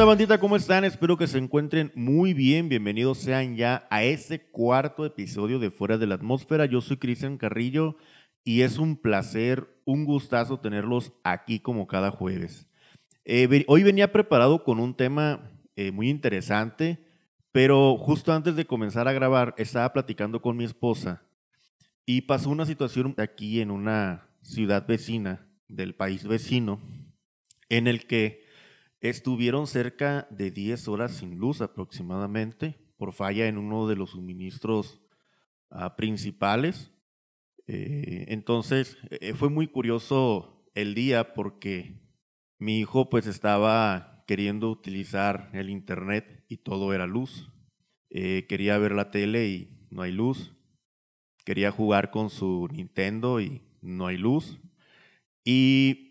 onda, bandita? ¿Cómo están? Espero que se encuentren muy bien. Bienvenidos sean ya a este cuarto episodio de Fuera de la Atmósfera. Yo soy Cristian Carrillo y es un placer, un gustazo tenerlos aquí como cada jueves. Eh, hoy venía preparado con un tema eh, muy interesante, pero justo antes de comenzar a grabar estaba platicando con mi esposa y pasó una situación aquí en una ciudad vecina del país vecino en el que estuvieron cerca de 10 horas sin luz aproximadamente por falla en uno de los suministros ah, principales. Eh, entonces eh, fue muy curioso el día porque mi hijo pues estaba queriendo utilizar el internet y todo era luz. Eh, quería ver la tele y no hay luz. Quería jugar con su Nintendo y no hay luz. Y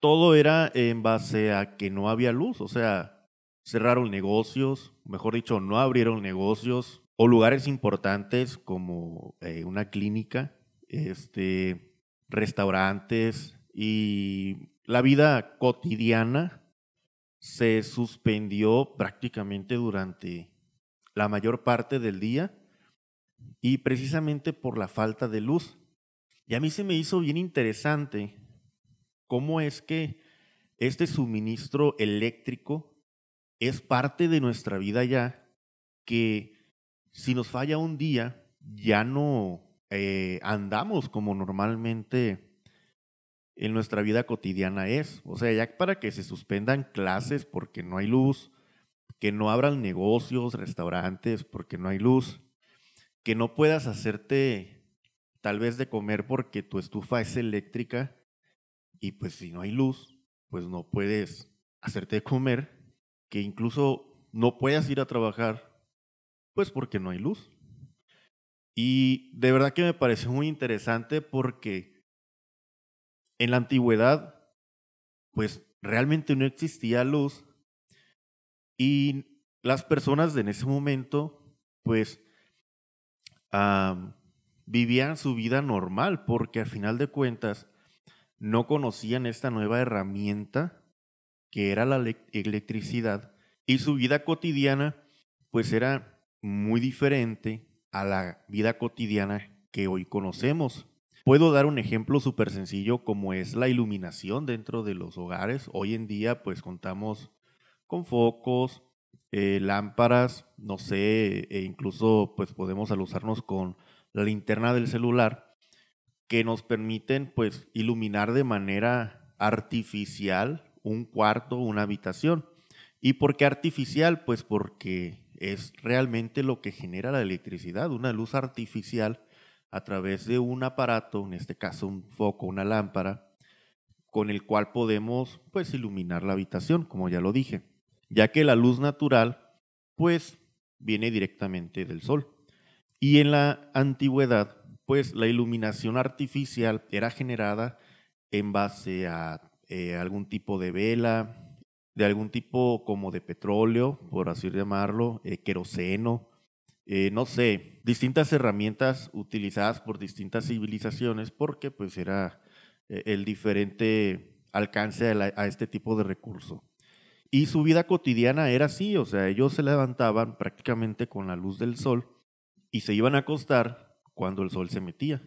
todo era en base a que no había luz, o sea, cerraron negocios, mejor dicho, no abrieron negocios o lugares importantes como eh, una clínica, este, restaurantes y la vida cotidiana se suspendió prácticamente durante la mayor parte del día y precisamente por la falta de luz. Y a mí se me hizo bien interesante cómo es que este suministro eléctrico es parte de nuestra vida ya, que si nos falla un día, ya no eh, andamos como normalmente en nuestra vida cotidiana es. O sea, ya para que se suspendan clases porque no hay luz, que no abran negocios, restaurantes porque no hay luz, que no puedas hacerte tal vez de comer porque tu estufa es eléctrica y pues si no hay luz, pues no puedes hacerte comer, que incluso no puedas ir a trabajar, pues porque no hay luz. Y de verdad que me parece muy interesante porque en la antigüedad, pues realmente no existía luz y las personas en ese momento, pues vivían su vida normal, porque al final de cuentas no conocían esta nueva herramienta que era la electricidad y su vida cotidiana pues era muy diferente a la vida cotidiana que hoy conocemos. Puedo dar un ejemplo súper sencillo como es la iluminación dentro de los hogares. Hoy en día pues contamos con focos, eh, lámparas, no sé, e incluso pues podemos alusarnos con la linterna del celular que nos permiten pues iluminar de manera artificial un cuarto, una habitación. ¿Y por qué artificial? Pues porque es realmente lo que genera la electricidad, una luz artificial a través de un aparato, en este caso un foco, una lámpara, con el cual podemos pues iluminar la habitación, como ya lo dije ya que la luz natural pues viene directamente del sol. Y en la antigüedad, pues la iluminación artificial era generada en base a eh, algún tipo de vela, de algún tipo como de petróleo, por así llamarlo, eh, queroseno, eh, no sé, distintas herramientas utilizadas por distintas civilizaciones porque pues era el diferente alcance a este tipo de recurso. Y su vida cotidiana era así, o sea, ellos se levantaban prácticamente con la luz del sol y se iban a acostar cuando el sol se metía.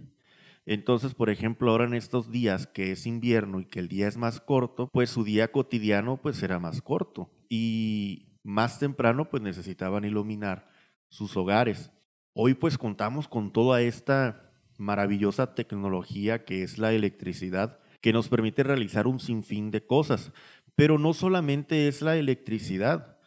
Entonces, por ejemplo, ahora en estos días que es invierno y que el día es más corto, pues su día cotidiano pues era más corto y más temprano pues necesitaban iluminar sus hogares. Hoy pues contamos con toda esta maravillosa tecnología que es la electricidad que nos permite realizar un sinfín de cosas. Pero no solamente es la electricidad.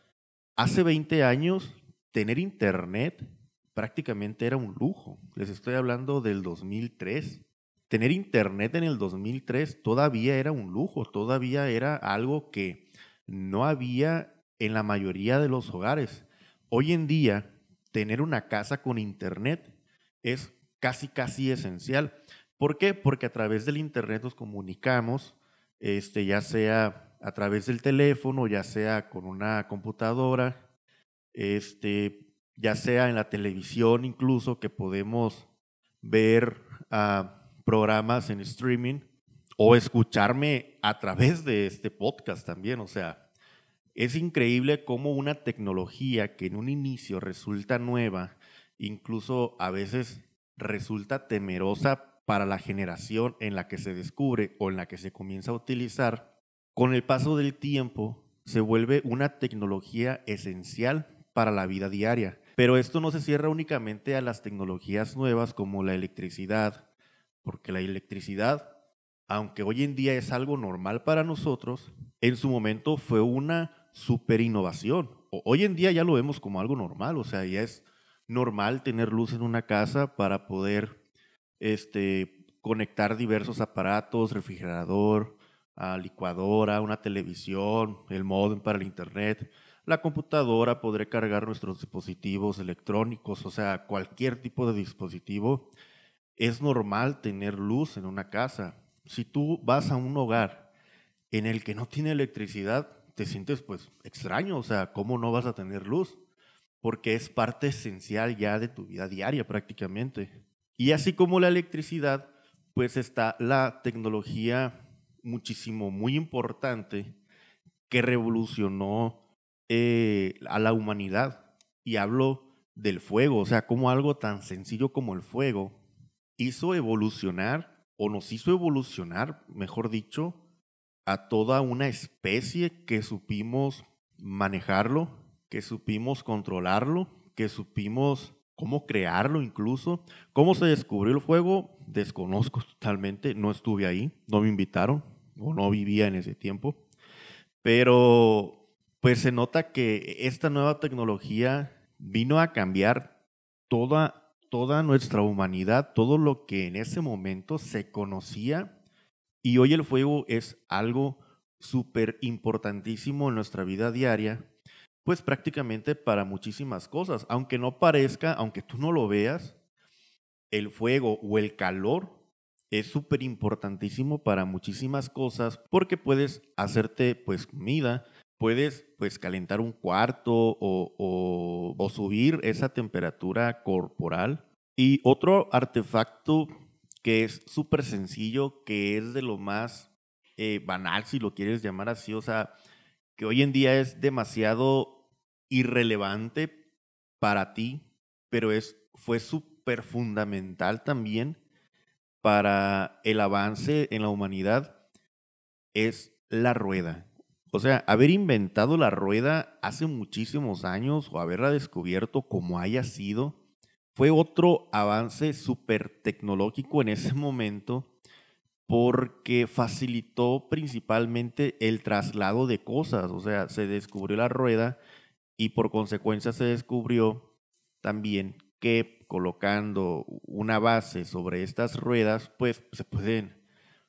Hace 20 años, tener internet prácticamente era un lujo. Les estoy hablando del 2003. Tener internet en el 2003 todavía era un lujo, todavía era algo que no había en la mayoría de los hogares. Hoy en día, tener una casa con internet es casi, casi esencial. ¿Por qué? Porque a través del internet nos comunicamos, este, ya sea a través del teléfono, ya sea con una computadora, este, ya sea en la televisión incluso, que podemos ver ah, programas en streaming o escucharme a través de este podcast también. O sea, Es increíble cómo una tecnología que en un inicio resulta nueva, incluso a veces resulta temerosa para la generación en la que se descubre o en la que se comienza a utilizar, con el paso del tiempo se vuelve una tecnología esencial para la vida diaria. Pero esto no se cierra únicamente a las tecnologías nuevas como la electricidad, porque la electricidad, aunque hoy en día es algo normal para nosotros, en su momento fue una super innovación. Hoy en día ya lo vemos como algo normal, o sea, ya es normal tener luz en una casa para poder este, conectar diversos aparatos, refrigerador, licuadora, una televisión, el modem para el internet, la computadora, podré cargar nuestros dispositivos electrónicos, o sea, cualquier tipo de dispositivo. Es normal tener luz en una casa. Si tú vas a un hogar en el que no tiene electricidad, te sientes pues extraño, o sea, ¿cómo no vas a tener luz? Porque es parte esencial ya de tu vida diaria prácticamente. Y así como la electricidad, pues está la tecnología muchísimo, muy importante que revolucionó eh, a la humanidad. Y hablo del fuego, o sea, como algo tan sencillo como el fuego hizo evolucionar, o nos hizo evolucionar, mejor dicho, a toda una especie que supimos manejarlo, que supimos controlarlo, que supimos cómo crearlo incluso. ¿Cómo se descubrió el fuego? Desconozco totalmente, no estuve ahí, no me invitaron o no vivía en ese tiempo. Pero pues se nota que esta nueva tecnología vino a cambiar toda, toda nuestra humanidad, todo lo que en ese momento se conocía. Y hoy el fuego es algo súper importantísimo en nuestra vida diaria pues prácticamente para muchísimas cosas. Aunque no parezca, aunque tú no lo veas, el fuego o el calor es súper importantísimo para muchísimas cosas porque puedes hacerte pues comida, puedes pues calentar un cuarto o, o subir esa temperatura corporal. Y otro artefacto que es súper sencillo, que es de lo más eh, banal, si lo quieres llamar así, o sea, que hoy en día es demasiado irrelevante para ti, pero es, fue súper fundamental también para el avance en la humanidad, es la rueda. O sea, haber inventado la rueda hace muchísimos años o haberla descubierto como haya sido, fue otro avance súper tecnológico en ese momento porque facilitó principalmente el traslado de cosas, o sea, se descubrió la rueda y por consecuencia se descubrió también que colocando una base sobre estas ruedas, pues se pueden,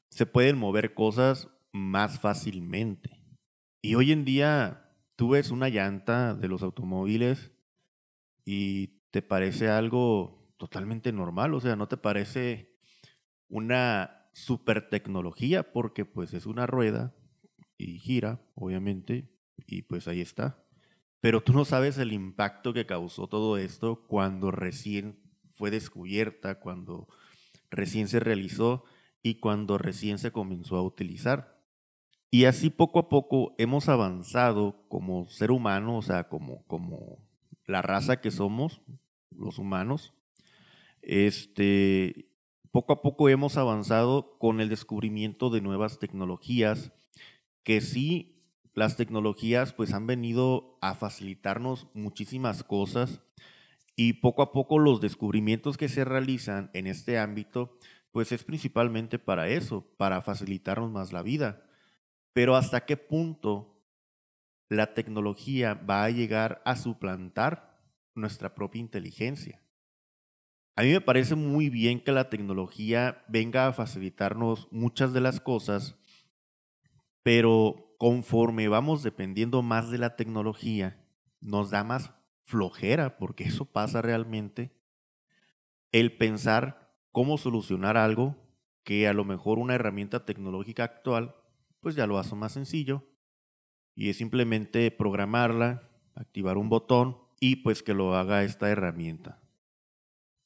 se pueden mover cosas más fácilmente. Y hoy en día tú ves una llanta de los automóviles y te parece algo totalmente normal, o sea, no te parece una super tecnología porque pues es una rueda y gira, obviamente, y pues ahí está. Pero tú no sabes el impacto que causó todo esto cuando recién fue descubierta, cuando recién se realizó y cuando recién se comenzó a utilizar. Y así poco a poco hemos avanzado como ser humano, o sea, como, como la raza que somos, los humanos. Este, poco a poco hemos avanzado con el descubrimiento de nuevas tecnologías, que sí, las tecnologías pues han venido a facilitarnos muchísimas cosas y poco a poco los descubrimientos que se realizan en este ámbito pues es principalmente para eso, para facilitarnos más la vida. Pero hasta qué punto la tecnología va a llegar a suplantar nuestra propia inteligencia. A mí me parece muy bien que la tecnología venga a facilitarnos muchas de las cosas, pero conforme vamos dependiendo más de la tecnología, nos da más flojera, porque eso pasa realmente, el pensar cómo solucionar algo que a lo mejor una herramienta tecnológica actual, pues ya lo hace más sencillo, y es simplemente programarla, activar un botón y pues que lo haga esta herramienta.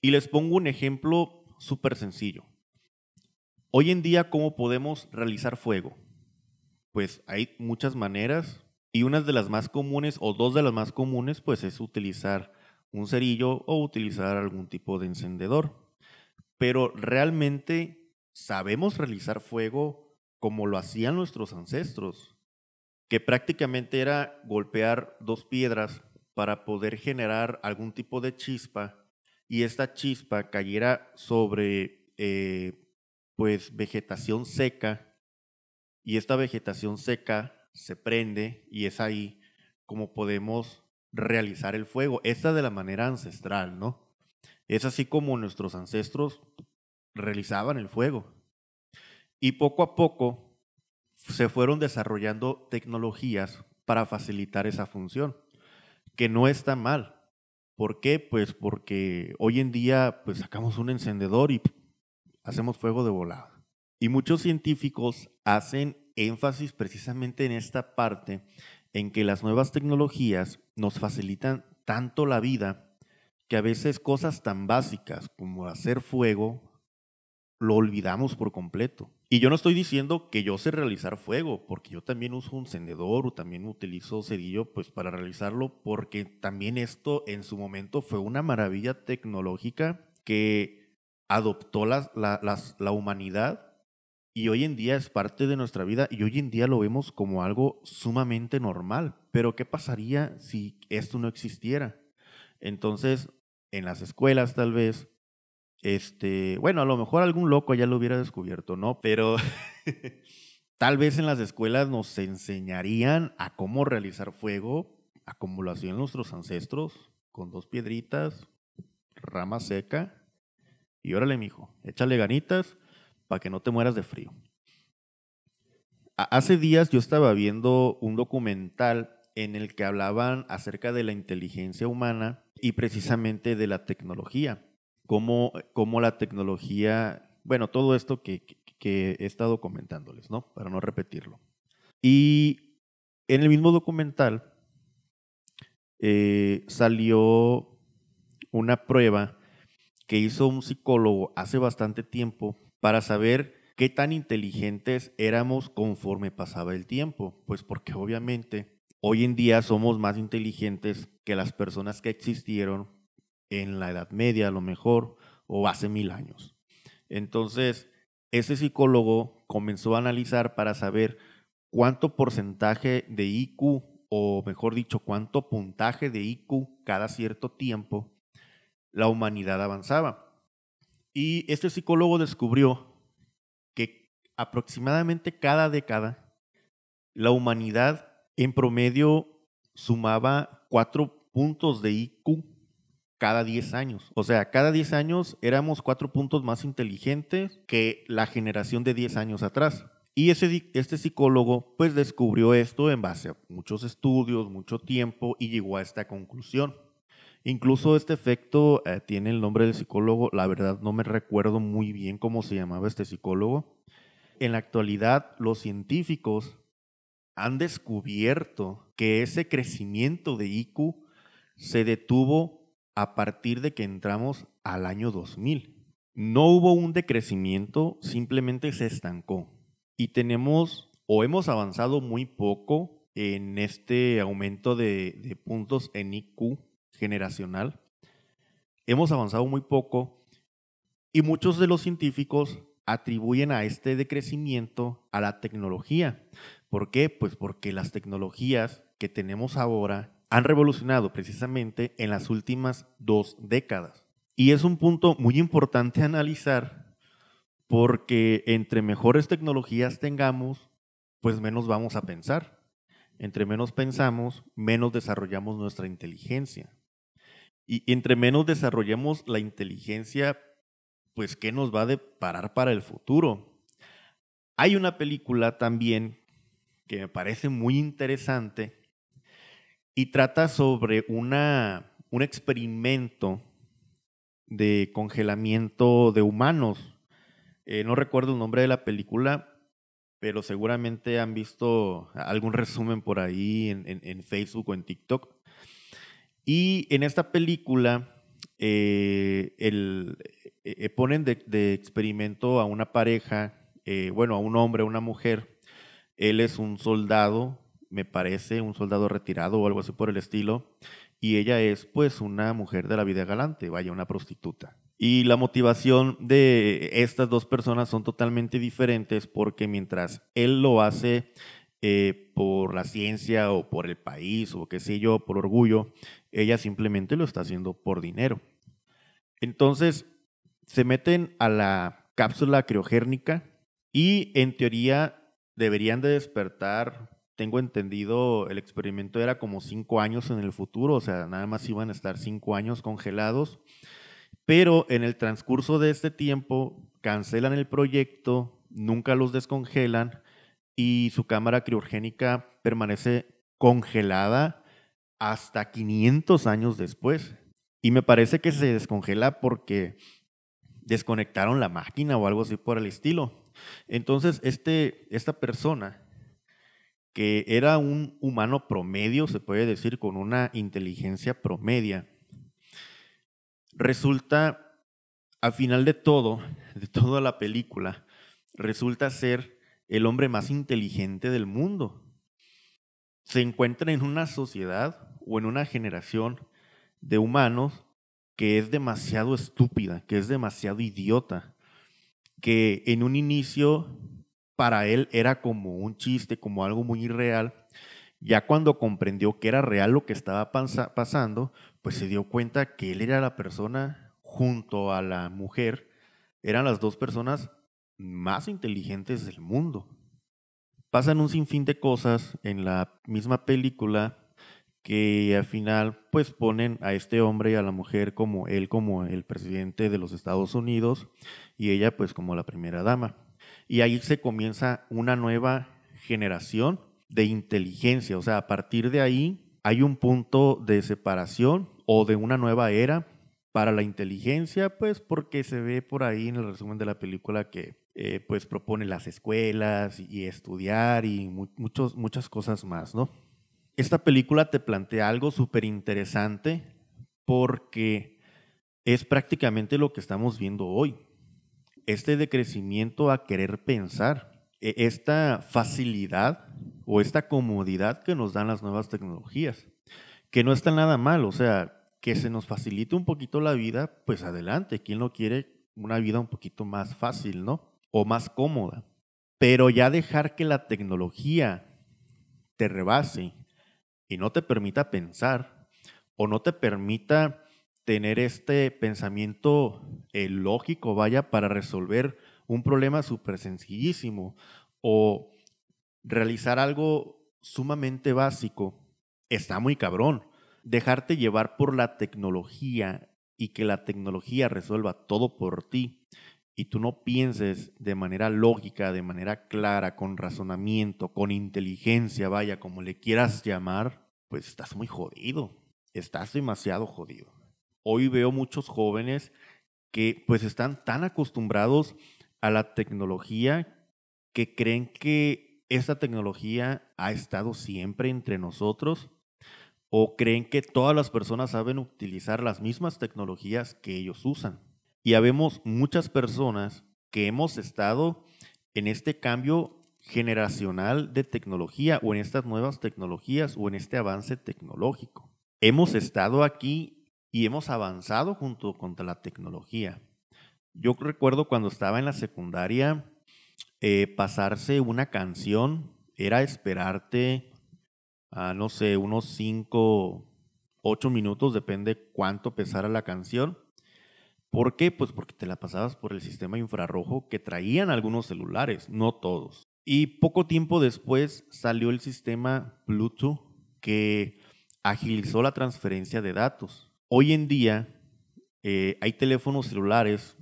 Y les pongo un ejemplo súper sencillo. Hoy en día, ¿cómo podemos realizar fuego? Pues hay muchas maneras. Y una de las más comunes, o dos de las más comunes, pues es utilizar un cerillo o utilizar algún tipo de encendedor. Pero realmente sabemos realizar fuego como lo hacían nuestros ancestros, que prácticamente era golpear dos piedras para poder generar algún tipo de chispa y esta chispa cayera sobre eh, pues vegetación seca y esta vegetación seca se prende y es ahí como podemos realizar el fuego. Esta de la manera ancestral, ¿no? Es así como nuestros ancestros realizaban el fuego. Y poco a poco se fueron desarrollando tecnologías para facilitar esa función, que no está mal. ¿Por qué? Pues porque hoy en día pues sacamos un encendedor y hacemos fuego de volada. Y muchos científicos hacen énfasis precisamente en esta parte en que las nuevas tecnologías nos facilitan tanto la vida que a veces cosas tan básicas como hacer fuego lo olvidamos por completo. Y yo no estoy diciendo que yo sé realizar fuego, porque yo también uso un encendedor o también utilizo cerillo pues para realizarlo, porque también esto en su momento fue una maravilla tecnológica que adoptó la, la humanidad y hoy en día es parte de nuestra vida y hoy en día lo vemos como algo sumamente normal. Pero ¿qué pasaría si esto no existiera? Entonces, en las escuelas tal vez, este, bueno, a lo mejor algún loco ya lo hubiera descubierto, ¿no? Pero tal vez en las escuelas nos enseñarían a cómo realizar fuego, a cómo lo hacían nuestros ancestros, con dos piedritas, rama seca, y órale, mijo, échale ganitas para que no te mueras de frío. Hace días yo estaba viendo un documental en el que hablaban acerca de la inteligencia humana y precisamente de la tecnología. Cómo, cómo la tecnología, bueno, todo esto que, he estado comentándoles, ¿no? Para no repetirlo. Y en el mismo documental eh, salió una prueba que hizo un psicólogo hace bastante tiempo para saber qué tan inteligentes éramos conforme pasaba el tiempo. Pues porque obviamente hoy en día somos más inteligentes que las personas que existieron en la Edad Media a lo mejor o hace mil años. Entonces, ese psicólogo comenzó a analizar para saber cuánto porcentaje de IQ, o mejor dicho, cuánto puntaje de IQ cada cierto tiempo la humanidad avanzaba. Y este psicólogo descubrió que aproximadamente cada década la humanidad en promedio sumaba cuatro puntos de IQ cada 10 años. O sea, cada 10 años éramos cuatro puntos más inteligentes que la generación de 10 años atrás. Y ese, este psicólogo pues descubrió esto en base a muchos estudios, mucho tiempo y llegó a esta conclusión. Incluso este efecto eh, tiene el nombre del psicólogo, la verdad no me recuerdo muy bien cómo se llamaba este psicólogo. En la actualidad, los científicos han descubierto que ese crecimiento de IQ se detuvo a partir de que entramos al año 2000. No hubo un decrecimiento, simplemente se estancó. Y tenemos o hemos avanzado muy poco en este aumento de, puntos en IQ generacional. Hemos avanzado muy poco y muchos de los científicos atribuyen a este decrecimiento a la tecnología. ¿Por qué? Pues porque las tecnologías que tenemos ahora han revolucionado precisamente en las últimas dos décadas. Y es un punto muy importante analizar porque entre mejores tecnologías tengamos, pues menos vamos a pensar. Entre menos pensamos, menos desarrollamos nuestra inteligencia. Y entre menos desarrollemos la inteligencia, pues ¿qué nos va a deparar para el futuro? Hay una película también que me parece muy interesante y trata sobre una, un experimento de congelamiento de humanos. Eh, no recuerdo el nombre de la película, pero seguramente han visto algún resumen por ahí en, Facebook o en TikTok. Y en esta película eh, el, eh, ponen de, experimento a una pareja, bueno, a un hombre, a una mujer. Él es un soldado me parece, un soldado retirado o algo así por el estilo, y ella es pues una mujer de la vida galante, vaya, una prostituta. Y la motivación de estas dos personas son totalmente diferentes porque mientras él lo hace eh, por la ciencia o por el país o qué sé yo, por orgullo, ella simplemente lo está haciendo por dinero. Entonces, se meten a la cápsula criogénica y en teoría deberían de despertar, tengo entendido, el experimento era como cinco años en el futuro, o sea, nada más iban a estar cinco años congelados pero en el transcurso de este tiempo cancelan el proyecto, nunca los descongelan y su cámara criogénica permanece congelada hasta 500 años después. Y me parece que se descongela porque desconectaron la máquina o algo así por el estilo. Entonces, este, esta persona, que era un humano promedio, se puede decir, con una inteligencia promedia, resulta, al final de todo, de toda la película, resulta ser el hombre más inteligente del mundo. Se encuentra en una sociedad o en una generación de humanos que es demasiado estúpida, que es demasiado idiota, que en un inicio para él era como un chiste, como algo muy irreal. Ya cuando comprendió que era real lo que estaba pasando, pues se dio cuenta que él era la persona junto a la mujer, eran las dos personas más inteligentes del mundo. Pasan un sinfín de cosas en la misma película que al final pues ponen a este hombre y a la mujer como él como el presidente de los Estados Unidos y ella pues como la primera dama. Y ahí se comienza una nueva generación de inteligencia, o sea, a partir de ahí hay un punto de separación o de una nueva era para la inteligencia, pues porque se ve por ahí en el resumen de la película que eh, pues propone las escuelas y, estudiar y muchos, muchas cosas más, ¿no? Esta película te plantea algo súper interesante porque es prácticamente lo que estamos viendo hoy. Este decrecimiento a querer pensar, e, esta facilidad o esta comodidad que nos dan las nuevas tecnologías, que no está nada mal, o sea, que se nos facilite un poquito la vida, pues adelante, ¿quién no quiere una vida un poquito más fácil, ¿no? O más cómoda. Pero ya dejar que la tecnología te rebase y no te permita pensar o no te permita tener este pensamiento eh, lógico, vaya, para resolver un problema súper sencillísimo o realizar algo sumamente básico está muy cabrón. Dejarte llevar por la tecnología y que la tecnología resuelva todo por ti y tú no pienses de manera lógica, de manera clara, con razonamiento, con inteligencia, vaya, como le quieras llamar, pues estás muy jodido. Estás demasiado jodido. Hoy veo muchos jóvenes que pues están tan acostumbrados a la tecnología que creen que esta tecnología ha estado siempre entre nosotros? ¿O creen que todas las personas saben utilizar las mismas tecnologías que ellos usan? Y habemos muchas personas que hemos estado en este cambio generacional de tecnología o en estas nuevas tecnologías o en este avance tecnológico. Hemos estado aquí y hemos avanzado junto con la tecnología. Yo recuerdo cuando estaba en la secundaria, eh, pasarse una canción era esperarte, a, no sé, unos 5, 8 minutos, depende cuánto pesara la canción. ¿Por qué? Pues porque te la pasabas por el sistema infrarrojo que traían algunos celulares, no todos. Y poco tiempo después salió el sistema Bluetooth que agilizó la transferencia de datos. Hoy en día eh, hay teléfonos celulares,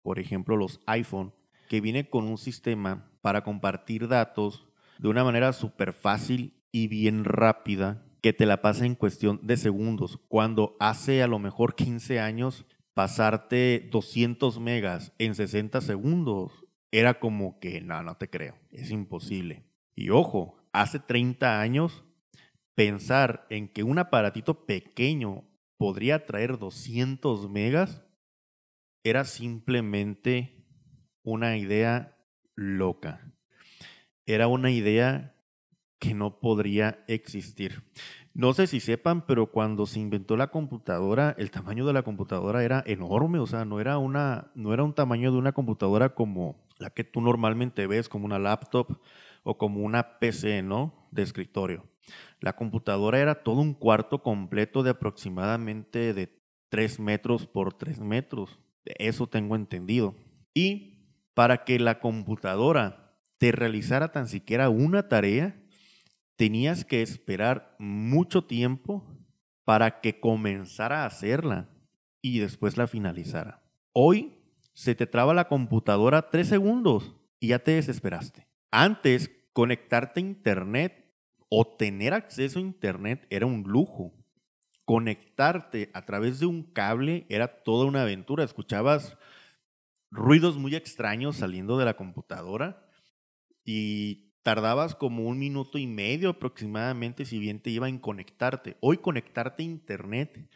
por ejemplo los iPhone, que viene con un sistema para compartir datos de una manera súper fácil y bien rápida que te la pasa en cuestión de segundos. Cuando hace a lo mejor 15 años pasarte 200 megas en 60 segundos era como que no, no te creo, es imposible. Y ojo, hace 30 años pensar en que un aparatito pequeño podría traer 200 megas era simplemente una idea loca. Era una idea que no podría existir. No sé si sepan, pero cuando se inventó la computadora, el tamaño de la computadora era enorme, o sea, no era, una, no era un tamaño de una computadora como la que tú normalmente ves, como una laptop o como una PC, ¿no? De escritorio. La computadora era todo un cuarto completo de aproximadamente de 3 metros por 3 metros. Eso tengo entendido. Y para que la computadora te realizara tan siquiera una tarea, tenías que esperar mucho tiempo para que comenzara a hacerla y después la finalizara. Hoy se te traba la computadora tres segundos y ya te desesperaste. Antes, conectarte a Internet o tener acceso a Internet era un lujo. Conectarte a través de un cable era toda una aventura. Escuchabas ruidos muy extraños saliendo de la computadora y tardabas como un minuto y medio aproximadamente si bien te iba en conectarte. Hoy conectarte a internet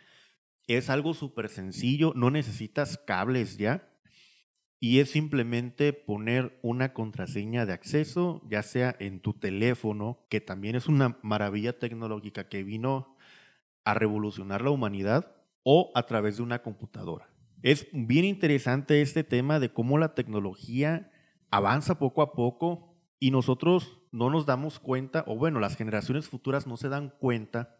es algo súper sencillo, no necesitas cables ya y es simplemente poner una contraseña de acceso, ya sea en tu teléfono, que también es una maravilla tecnológica que vino a revolucionar la humanidad, o a través de una computadora. Es bien interesante este tema de cómo la tecnología avanza poco a poco y nosotros no nos damos cuenta, o bueno, las generaciones futuras no se dan cuenta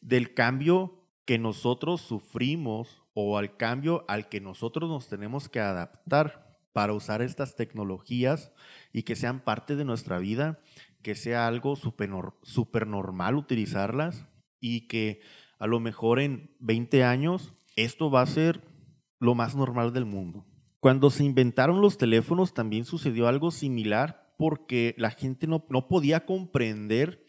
del cambio que nosotros sufrimos o al cambio al que nosotros nos tenemos que adaptar para usar estas tecnologías y que sean parte de nuestra vida, que sea algo súper normal utilizarlas y que a lo mejor en 20 años esto va a ser lo más normal del mundo. Cuando se inventaron los teléfonos también sucedió algo similar porque la gente no, podía comprender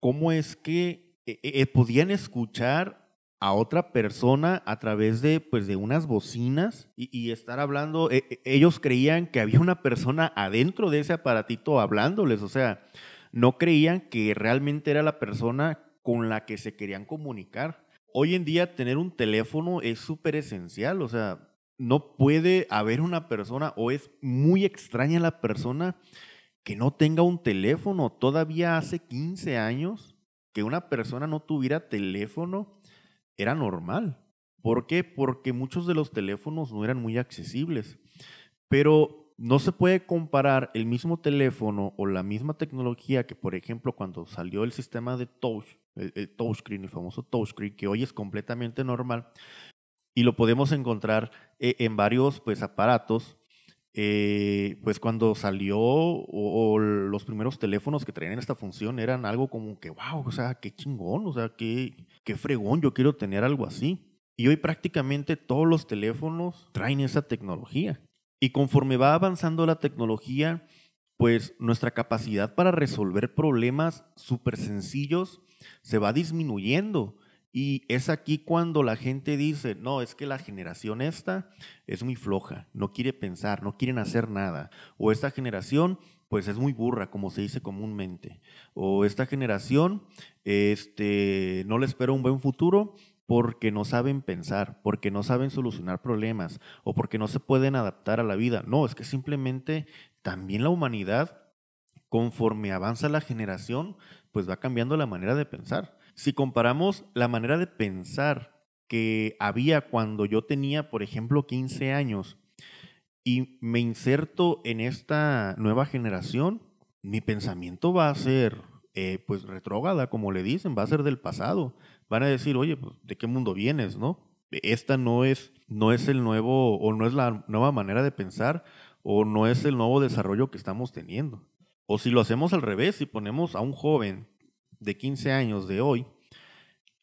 cómo es que eh, eh, podían escuchar a otra persona a través de, pues, de unas bocinas y, estar hablando. Eh, ellos creían que había una persona adentro de ese aparatito hablándoles, o sea, no creían que realmente era la persona con la que se querían comunicar. Hoy en día tener un teléfono es súper esencial, o sea, no puede haber una persona o es muy extraña la persona que no tenga un teléfono. Todavía hace 15 años que una persona no tuviera teléfono era normal. ¿Por qué? Porque muchos de los teléfonos no eran muy accesibles. Pero no se puede comparar el mismo teléfono o la misma tecnología que, por ejemplo, cuando salió el sistema de touch, el, touchscreen, el famoso touchscreen, que hoy es completamente normal, y lo podemos encontrar eh, en varios pues, aparatos eh, pues cuando salió o, los primeros teléfonos que traían esta función eran algo como que, wow, o sea, qué chingón, o sea, qué, qué fregón, yo quiero tener algo así. Y hoy prácticamente todos los teléfonos traen esa tecnología. Y conforme va avanzando la tecnología, pues nuestra capacidad para resolver problemas súper sencillos se va disminuyendo. Y es aquí cuando la gente dice, no, es que la generación esta es muy floja, no quiere pensar, no quieren hacer nada. O esta generación, pues es muy burra, como se dice comúnmente. O esta generación, este, no le espera un buen futuro porque no saben pensar, porque no saben solucionar problemas o porque no se pueden adaptar a la vida. No, es que simplemente también la humanidad, conforme avanza la generación, pues va cambiando la manera de pensar. Si comparamos la manera de pensar que había cuando yo tenía, por ejemplo, 15 años y me inserto en esta nueva generación, mi pensamiento va a ser, eh, pues, retrógrada, como le dicen, va a ser del pasado. Van a decir, oye, pues, ¿de qué mundo vienes, no? Esta no es, no es el nuevo, o no es la nueva manera de pensar, o no es el nuevo desarrollo que estamos teniendo. O si lo hacemos al revés, si ponemos a un joven de 15 años de hoy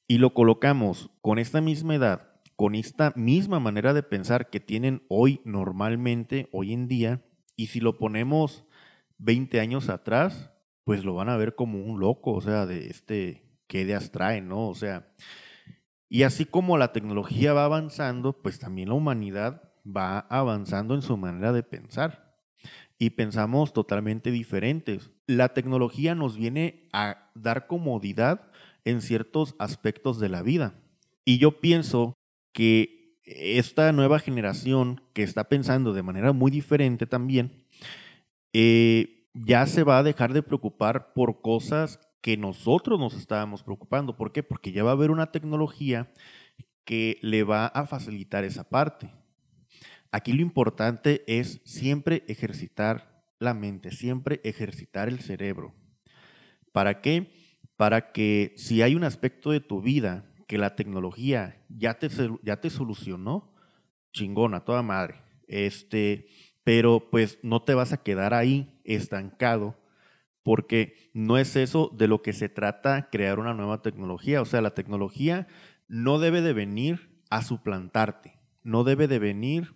y lo colocamos con esta misma edad, con esta misma manera de pensar que tienen hoy normalmente, hoy en día, y si lo ponemos 20 años atrás, pues lo van a ver como un loco, o sea, de este, qué ideas trae, ¿no? O sea, y así como la tecnología va avanzando, pues también la humanidad va avanzando en su manera de pensar. Y pensamos totalmente diferentes la tecnología nos viene a dar comodidad en ciertos aspectos de la vida. Y yo pienso que esta nueva generación que está pensando de manera muy diferente también, eh, ya se va a dejar de preocupar por cosas que nosotros nos estábamos preocupando. ¿Por qué? Porque ya va a haber una tecnología que le va a facilitar esa parte. Aquí lo importante es siempre ejercitar la mente, siempre ejercitar el cerebro. ¿Para qué? Para que si hay un aspecto de tu vida que la tecnología ya te, ya te solucionó, chingona, toda madre. Este, pero pues no te vas a quedar ahí estancado porque no es eso de lo que se trata crear una nueva tecnología. O sea, la tecnología no debe de venir a suplantarte, no debe de venir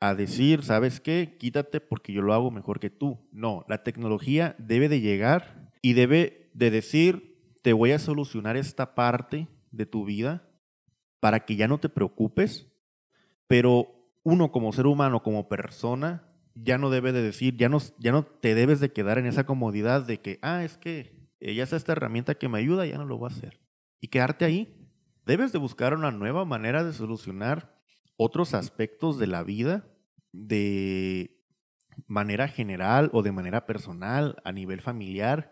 a decir, ¿sabes qué? Quítate porque yo lo hago mejor que tú. No, la tecnología debe de llegar y debe de decir, te voy a solucionar esta parte de tu vida para que ya no te preocupes, pero uno como ser humano, como persona, ya no debe de decir, ya no, ya no te debes de quedar en esa comodidad de que, ah, es que ya es esta herramienta que me ayuda, ya no lo voy a hacer. Y quedarte ahí. Debes de buscar una nueva manera de solucionar otros aspectos de la vida de manera general o de manera personal, a nivel familiar,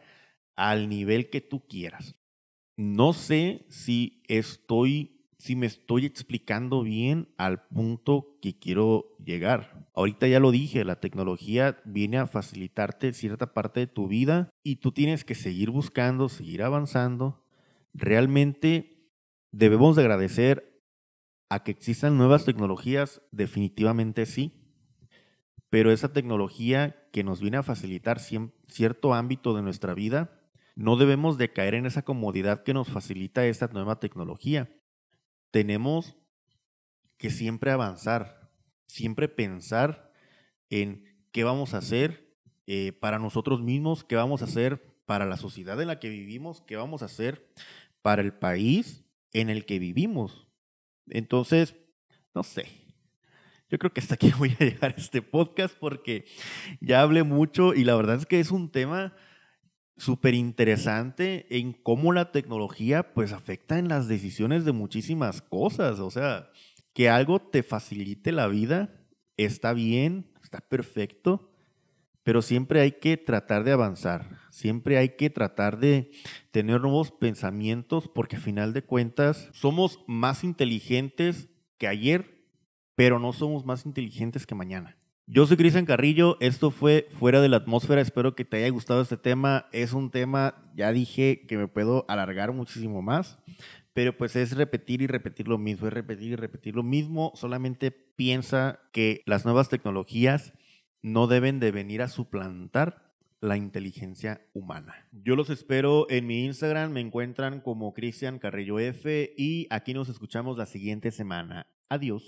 al nivel que tú quieras. No sé si estoy si me estoy explicando bien al punto que quiero llegar. Ahorita ya lo dije, la tecnología viene a facilitarte cierta parte de tu vida y tú tienes que seguir buscando, seguir avanzando. Realmente debemos de agradecer a que existan nuevas tecnologías, definitivamente sí, pero esa tecnología que nos viene a facilitar cierto ámbito de nuestra vida, no debemos de caer en esa comodidad que nos facilita esta nueva tecnología tenemos que siempre avanzar, siempre pensar en qué vamos a hacer eh, para nosotros mismos, qué vamos a hacer para la sociedad en la que vivimos, qué vamos a hacer para el país en el que vivimos. Entonces, no sé. Yo creo que hasta aquí voy a llegar este podcast porque ya hablé mucho y la verdad es que es un tema súper interesante en cómo la tecnología pues afecta en las decisiones de muchísimas cosas. O sea, que algo te facilite la vida está bien, está perfecto, pero siempre hay que tratar de avanzar, siempre hay que tratar de tener nuevos pensamientos porque a final de cuentas somos más inteligentes que ayer, pero no somos más inteligentes que mañana. Yo soy Cristian Carrillo, esto fue Fuera de la Atmósfera, espero que te haya gustado este tema. Es un tema, ya dije que me puedo alargar muchísimo más, pero pues es repetir y repetir lo mismo, es repetir y repetir lo mismo. Solamente piensa que las nuevas tecnologías no deben de venir a suplantar la inteligencia humana. Yo los espero en mi Instagram, me encuentran como Cristian Carrillo F y aquí nos escuchamos la siguiente semana. Adiós.